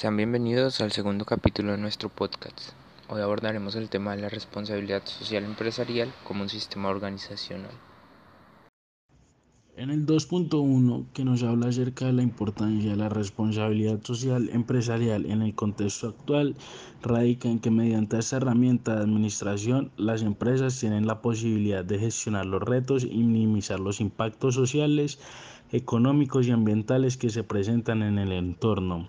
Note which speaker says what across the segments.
Speaker 1: Sean bienvenidos al segundo capítulo de nuestro podcast. Hoy abordaremos el tema de la responsabilidad social empresarial como un sistema organizacional.
Speaker 2: En el 2.1, que nos habla acerca de la importancia de la responsabilidad social empresarial en el contexto actual, radica en que mediante esta herramienta de administración, las empresas tienen la posibilidad de gestionar los retos y minimizar los impactos sociales, económicos y ambientales que se presentan en el entorno.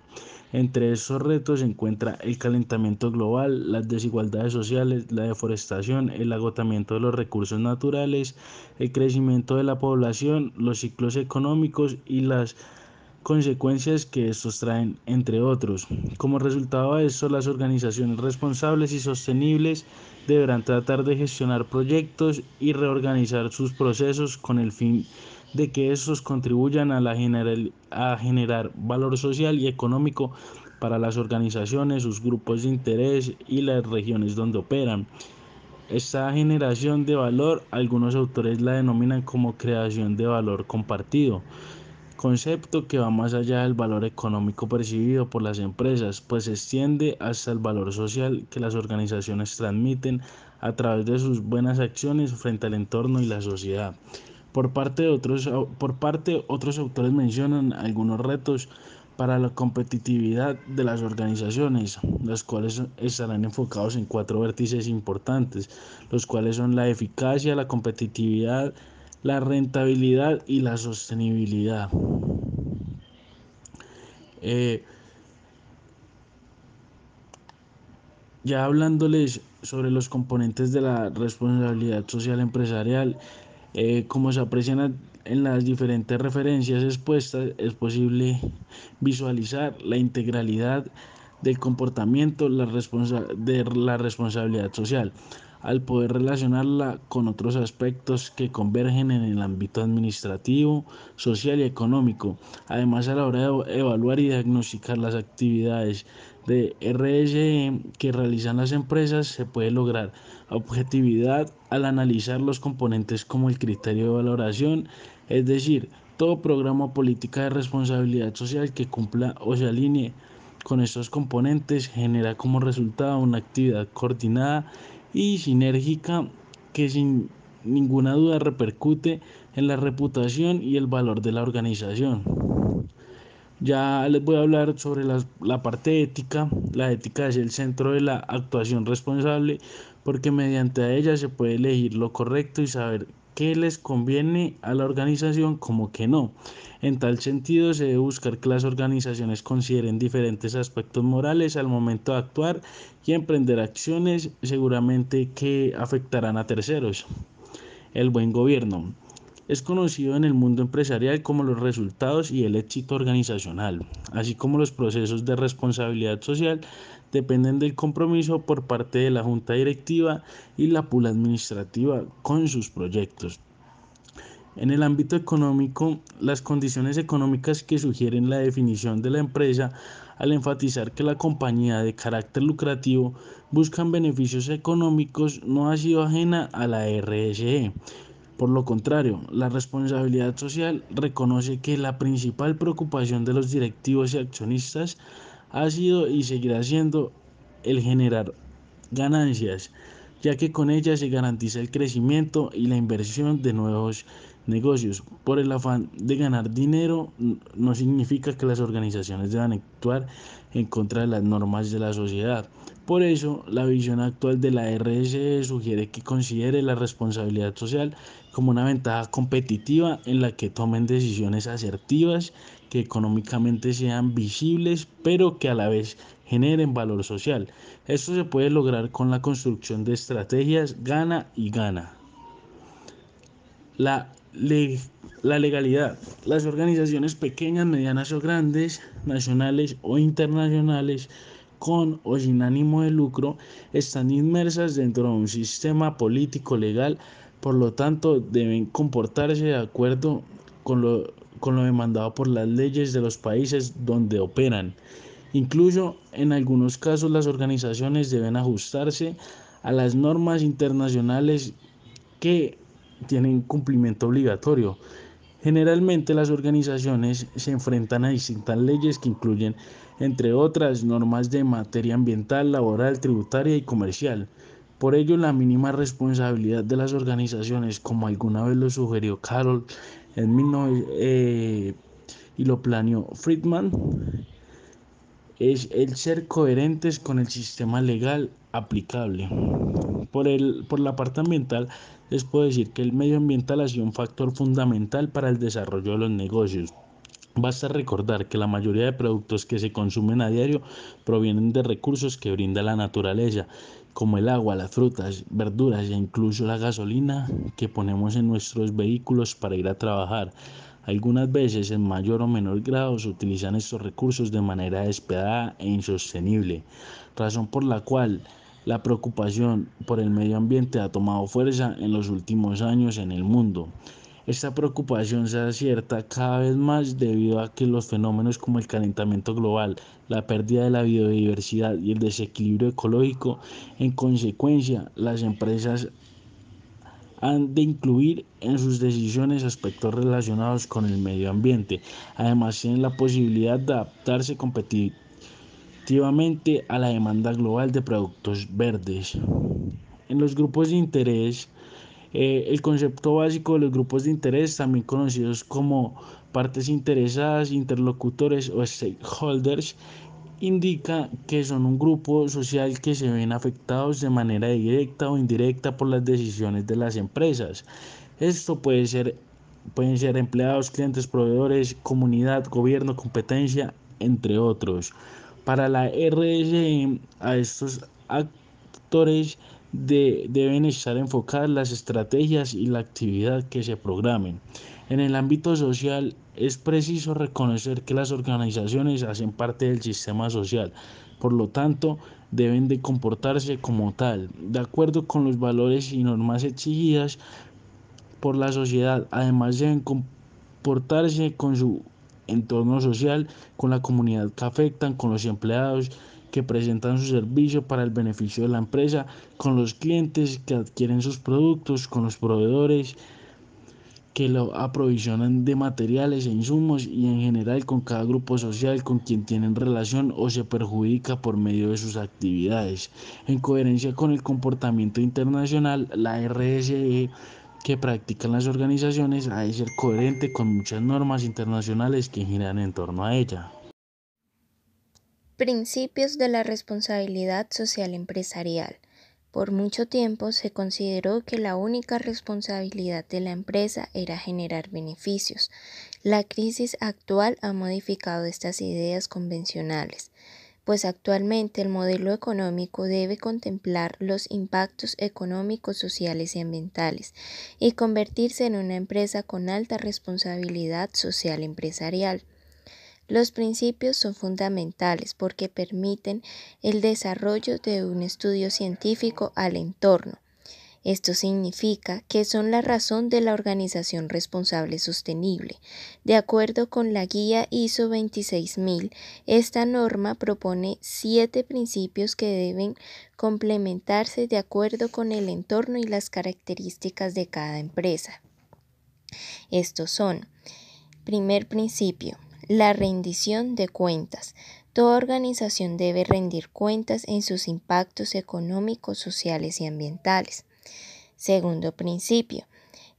Speaker 2: Entre esos retos se encuentra el calentamiento global, las desigualdades sociales, la deforestación, el agotamiento de los recursos naturales, el crecimiento de la población, los ciclos económicos y las consecuencias que estos traen, entre otros. Como resultado de esto, las organizaciones responsables y sostenibles deberán tratar de gestionar proyectos y reorganizar sus procesos con el fin de que estos contribuyan a, la a generar valor social y económico para las organizaciones, sus grupos de interés y las regiones donde operan. Esta generación de valor, algunos autores la denominan como creación de valor compartido, concepto que va más allá del valor económico percibido por las empresas, pues se extiende hasta el valor social que las organizaciones transmiten a través de sus buenas acciones frente al entorno y la sociedad. Por parte, de otros, por parte, otros autores mencionan algunos retos para la competitividad de las organizaciones, los cuales estarán enfocados en cuatro vértices importantes, los cuales son la eficacia, la competitividad, la rentabilidad y la sostenibilidad. Eh, ya hablándoles sobre los componentes de la responsabilidad social empresarial, eh, como se aprecian en las diferentes referencias expuestas, es posible visualizar la integralidad del comportamiento la de la responsabilidad social, al poder relacionarla con otros aspectos que convergen en el ámbito administrativo, social y económico. Además, a la hora de evaluar y diagnosticar las actividades de RSE que realizan las empresas se puede lograr objetividad al analizar los componentes como el criterio de valoración, es decir, todo programa o política de responsabilidad social que cumpla o se alinee con estos componentes genera como resultado una actividad coordinada y sinérgica que sin ninguna duda repercute en la reputación y el valor de la organización. Ya les voy a hablar sobre la, la, parte ética. La ética es el centro de la actuación responsable porque mediante ella se puede elegir lo correcto y saber qué les conviene a la organización como que no. En tal sentido se debe buscar que las organizaciones consideren diferentes aspectos morales al momento de actuar y emprender acciones seguramente que afectarán a terceros. El buen gobierno. Es conocido en el mundo empresarial como los resultados y el éxito organizacional, así como los procesos de responsabilidad social dependen del compromiso por parte de la junta directiva y la pula administrativa con sus proyectos. En el ámbito económico, las condiciones económicas que sugieren la definición de la empresa al enfatizar que la compañía de carácter lucrativo buscan beneficios económicos no ha sido ajena a la RSE, por lo contrario, la responsabilidad social reconoce que la principal preocupación de los directivos y accionistas ha sido y seguirá siendo el generar ganancias, ya que con ellas se garantiza el crecimiento y la inversión de nuevos negocios. Por el afán de ganar dinero no significa que las organizaciones deban actuar en contra de las normas de la sociedad. Por eso, la visión actual de la RSE sugiere que considere la responsabilidad social como una ventaja competitiva en la que tomen decisiones asertivas que económicamente sean visibles, pero que a la vez generen valor social. Esto se puede lograr con la construcción de estrategias gana y gana. La, la legalidad. Las organizaciones pequeñas, medianas o grandes, nacionales o internacionales, con o sin ánimo de lucro, están inmersas dentro de un sistema político legal, por lo tanto deben comportarse de acuerdo con lo con lo demandado por las leyes de los países donde operan. Incluso en algunos casos las organizaciones deben ajustarse a las normas internacionales que tienen cumplimiento obligatorio. Generalmente las organizaciones se enfrentan a distintas leyes que incluyen, entre otras, normas de materia ambiental, laboral, tributaria y comercial. Por ello, la mínima responsabilidad de las organizaciones, como alguna vez lo sugirió Carol en 19, eh, y lo planeó Friedman, es el ser coherentes con el sistema legal aplicable. Por, el, por la parte ambiental, les puedo decir que el medio ambiental ha sido un factor fundamental para el desarrollo de los negocios. Basta recordar que la mayoría de productos que se consumen a diario provienen de recursos que brinda la naturaleza, como el agua, las frutas, verduras e incluso la gasolina que ponemos en nuestros vehículos para ir a trabajar. Algunas veces en mayor o menor grado se utilizan estos recursos de manera despiadada e insostenible, razón por la cual la preocupación por el medio ambiente ha tomado fuerza en los últimos años en el mundo. Esta preocupación se acierta cada vez más debido a que los fenómenos como el calentamiento global, la pérdida de la biodiversidad y el desequilibrio ecológico, en consecuencia, las empresas han de incluir en sus decisiones aspectos relacionados con el medio ambiente. Además, tienen la posibilidad de adaptarse competitivamente a la demanda global de productos verdes. En los grupos de interés, eh, el concepto básico de los grupos de interés, también conocidos como partes interesadas, interlocutores o stakeholders, indica que son un grupo social que se ven afectados de manera directa o indirecta por las decisiones de las empresas. Esto puede ser, pueden ser empleados, clientes, proveedores, comunidad, gobierno, competencia, entre otros. Para la RSE, a estos actores de, deben estar enfocadas las estrategias y la actividad que se programen. En el ámbito social es preciso reconocer que las organizaciones hacen parte del sistema social, por lo tanto deben de comportarse como tal, de acuerdo con los valores y normas exigidas por la sociedad. Además deben comportarse con su entorno social, con la comunidad que afectan, con los empleados que presentan su servicio para el beneficio de la empresa, con los clientes que adquieren sus productos, con los proveedores, que lo aprovisionan de materiales e insumos y en general con cada grupo social con quien tienen relación o se perjudica por medio de sus actividades. En coherencia con el comportamiento internacional, la RSE que practican las organizaciones ha de ser coherente con muchas normas internacionales que giran en torno a ella.
Speaker 3: Principios de la responsabilidad social empresarial. Por mucho tiempo se consideró que la única responsabilidad de la empresa era generar beneficios. La crisis actual ha modificado estas ideas convencionales, pues actualmente el modelo económico debe contemplar los impactos económicos, sociales y ambientales y convertirse en una empresa con alta responsabilidad social empresarial. Los principios son fundamentales porque permiten el desarrollo de un estudio científico al entorno. Esto significa que son la razón de la organización responsable sostenible. De acuerdo con la guía ISO 26000, esta norma propone siete principios que deben complementarse de acuerdo con el entorno y las características de cada empresa. Estos son, primer principio, la rendición de cuentas. Toda organización debe rendir cuentas en sus impactos económicos, sociales y ambientales. Segundo principio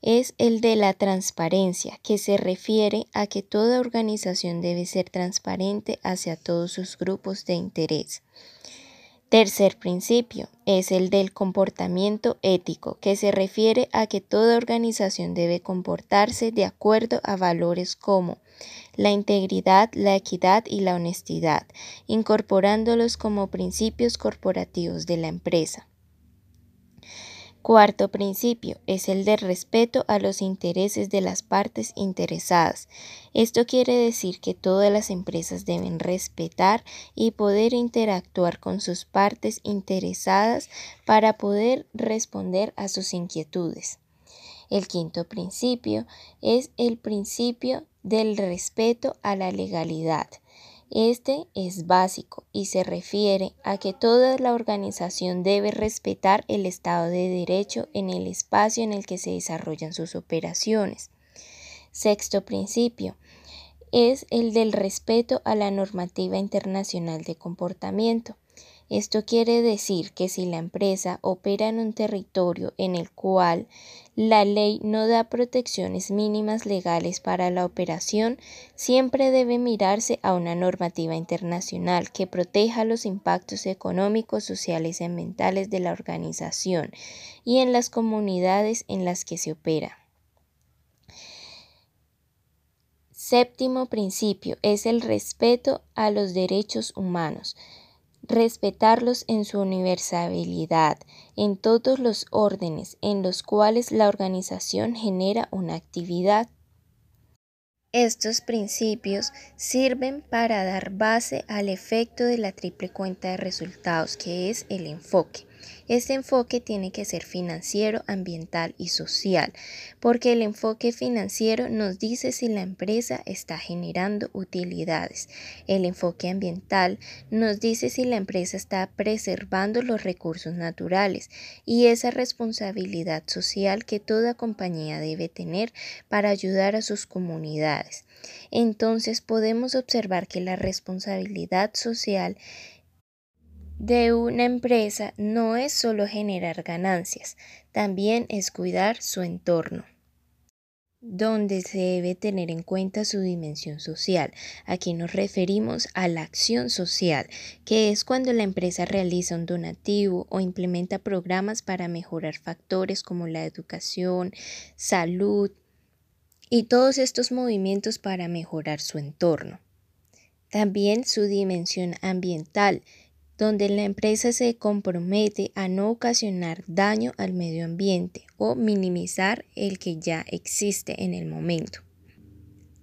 Speaker 3: es el de la transparencia, que se refiere a que toda organización debe ser transparente hacia todos sus grupos de interés. Tercer principio es el del comportamiento ético, que se refiere a que toda organización debe comportarse de acuerdo a valores como la integridad, la equidad y la honestidad, incorporándolos como principios corporativos de la empresa. Cuarto principio es el de respeto a los intereses de las partes interesadas. Esto quiere decir que todas las empresas deben respetar y poder interactuar con sus partes interesadas para poder responder a sus inquietudes. El quinto principio es el principio del respeto a la legalidad. Este es básico y se refiere a que toda la organización debe respetar el Estado de Derecho en el espacio en el que se desarrollan sus operaciones. Sexto principio es el del respeto a la normativa internacional de comportamiento. Esto quiere decir que si la empresa opera en un territorio en el cual la ley no da protecciones mínimas legales para la operación, siempre debe mirarse a una normativa internacional que proteja los impactos económicos, sociales y ambientales de la organización y en las comunidades en las que se opera. Séptimo principio es el respeto a los derechos humanos respetarlos en su universalidad, en todos los órdenes en los cuales la organización genera una actividad. Estos principios sirven para dar base al efecto de la triple cuenta de resultados, que es el enfoque. Este enfoque tiene que ser financiero, ambiental y social, porque el enfoque financiero nos dice si la empresa está generando utilidades. El enfoque ambiental nos dice si la empresa está preservando los recursos naturales y esa responsabilidad social que toda compañía debe tener para ayudar a sus comunidades. Entonces podemos observar que la responsabilidad social de una empresa no es solo generar ganancias, también es cuidar su entorno donde se debe tener en cuenta su dimensión social. Aquí nos referimos a la acción social, que es cuando la empresa realiza un donativo o implementa programas para mejorar factores como la educación, salud y todos estos movimientos para mejorar su entorno. También su dimensión ambiental, donde la empresa se compromete a no ocasionar daño al medio ambiente o minimizar el que ya existe en el momento.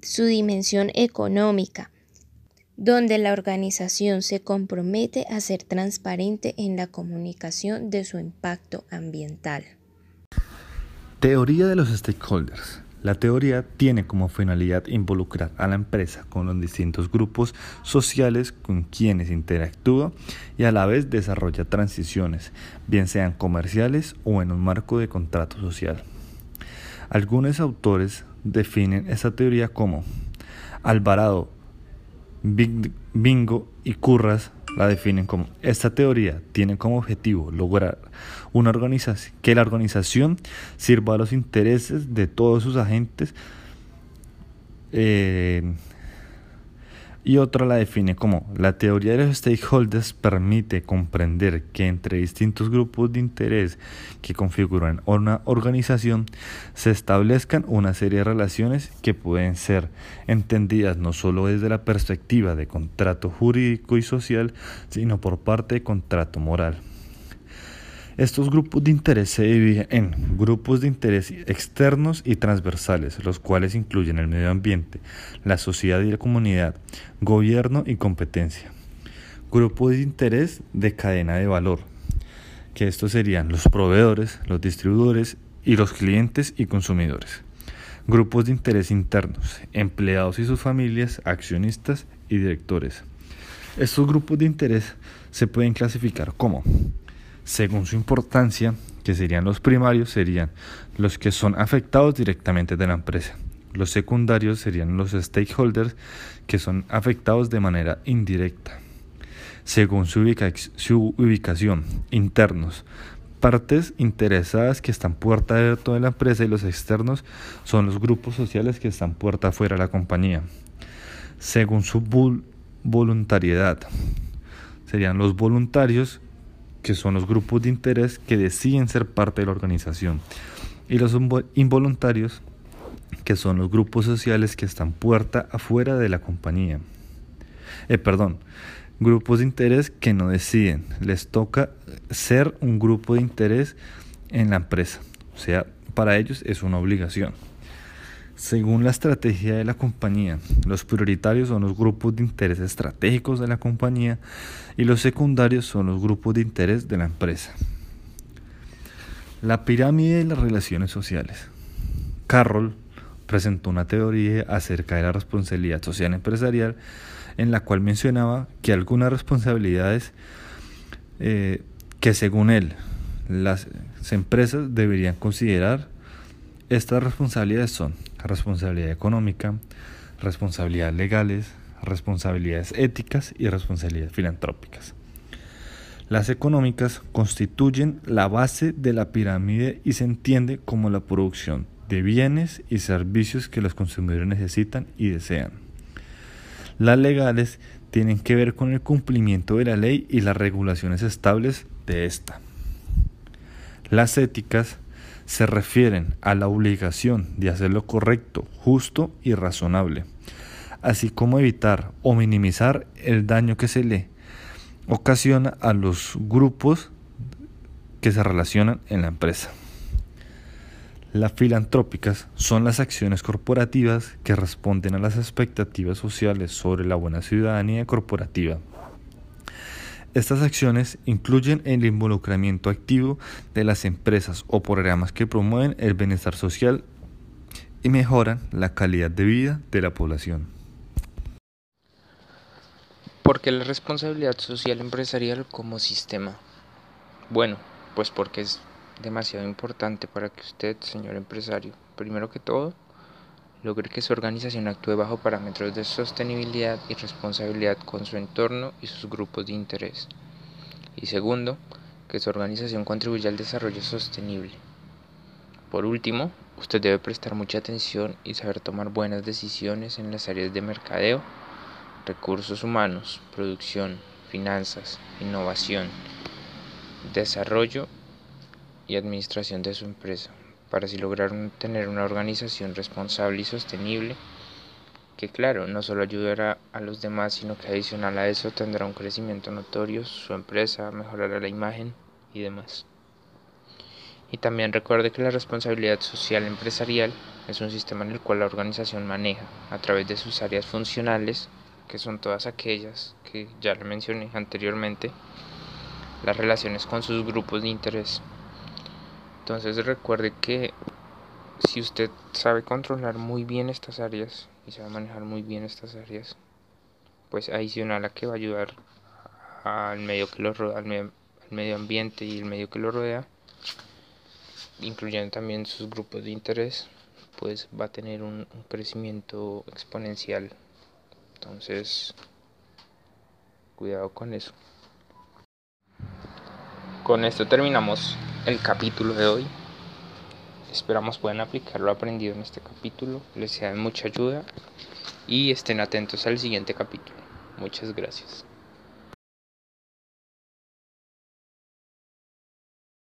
Speaker 3: Su dimensión económica, donde la organización se compromete a ser transparente en la comunicación de su impacto ambiental.
Speaker 4: Teoría de los stakeholders. La teoría tiene como finalidad involucrar a la empresa con los distintos grupos sociales con quienes interactúa y a la vez desarrolla transiciones, bien sean comerciales o en un marco de contrato social. Algunos autores definen esta teoría como Alvarado, Bingo y Curras la definen como esta teoría tiene como objetivo lograr una organización que la organización sirva a los intereses de todos sus agentes eh, y otra la define como la teoría de los stakeholders permite comprender que entre distintos grupos de interés que configuran una organización se establezcan una serie de relaciones que pueden ser entendidas no solo desde la perspectiva de contrato jurídico y social, sino por parte de contrato moral. Estos grupos de interés se dividen en grupos de interés externos y transversales, los cuales incluyen el medio ambiente, la sociedad y la comunidad, gobierno y competencia. Grupos de interés de cadena de valor, que estos serían los proveedores, los distribuidores y los clientes y consumidores. Grupos de interés internos, empleados y sus familias, accionistas y directores. Estos grupos de interés se pueden clasificar como según su importancia, que serían los primarios, serían los que son afectados directamente de la empresa. Los secundarios serían los stakeholders que son afectados de manera indirecta. Según su, ubicación, internos, partes interesadas que están puerta adentro de la empresa y los externos son los grupos sociales que están puerta afuera de la compañía. Según su voluntariedad, serían los voluntarios que son los grupos de interés que deciden ser parte de la organización, y los involuntarios, que son los grupos sociales que están puerta afuera de la compañía. Eh, perdón, grupos de interés que no deciden, les toca ser un grupo de interés en la empresa, o sea, para ellos es una obligación. Según la estrategia de la compañía, los prioritarios son los grupos de interés estratégicos de la compañía y los secundarios son los grupos de interés de la empresa. La pirámide de las relaciones sociales. Carroll presentó una teoría acerca de la responsabilidad social empresarial en la cual mencionaba que algunas responsabilidades eh, que según él las empresas deberían considerar estas responsabilidades son responsabilidad económica, responsabilidades legales, responsabilidades éticas y responsabilidades filantrópicas. Las económicas constituyen la base de la pirámide y se entiende como la producción de bienes y servicios que los consumidores necesitan y desean. Las legales tienen que ver con el cumplimiento de la ley y las regulaciones estables de esta. Las éticas se refieren a la obligación de hacer lo correcto, justo y razonable, así como evitar o minimizar el daño que se le ocasiona a los grupos que se relacionan en la empresa. Las filantrópicas son las acciones corporativas que responden a las expectativas sociales sobre la buena ciudadanía corporativa. Estas acciones incluyen el involucramiento activo de las empresas o programas que promueven el bienestar social y mejoran la calidad de vida de la población.
Speaker 1: ¿Por qué la responsabilidad social empresarial como sistema? Bueno, pues porque es demasiado importante para que usted, señor empresario, primero que todo, logre que su organización actúe bajo parámetros de sostenibilidad y responsabilidad con su entorno y sus grupos de interés. Y segundo, que su organización contribuya al desarrollo sostenible. Por último, usted debe prestar mucha atención y saber tomar buenas decisiones en las áreas de mercadeo, recursos humanos, producción, finanzas, innovación, desarrollo y administración de su empresa, para así lograr tener una organización responsable y sostenible que claro, no solo ayudará a los demás, sino que adicional a eso tendrá un crecimiento notorio, su empresa mejorará la imagen y demás. Y también recuerde que la responsabilidad social empresarial es un sistema en el cual la organización maneja, a través de sus áreas funcionales, que son todas aquellas que ya le mencioné anteriormente, las relaciones con sus grupos de interés, entonces recuerde que si usted sabe controlar muy bien estas áreas y sabe manejar muy bien estas áreas, pues adicional a que va a ayudar al medio que lo rodea, al medio, ambiente y el medio que lo rodea, incluyendo también sus grupos de interés, pues va a tener un, un crecimiento exponencial. Entonces, cuidado con eso. Con esto terminamos el capítulo de hoy. Esperamos puedan aplicar lo aprendido en este capítulo, les sea de mucha ayuda y estén atentos al siguiente capítulo. Muchas gracias.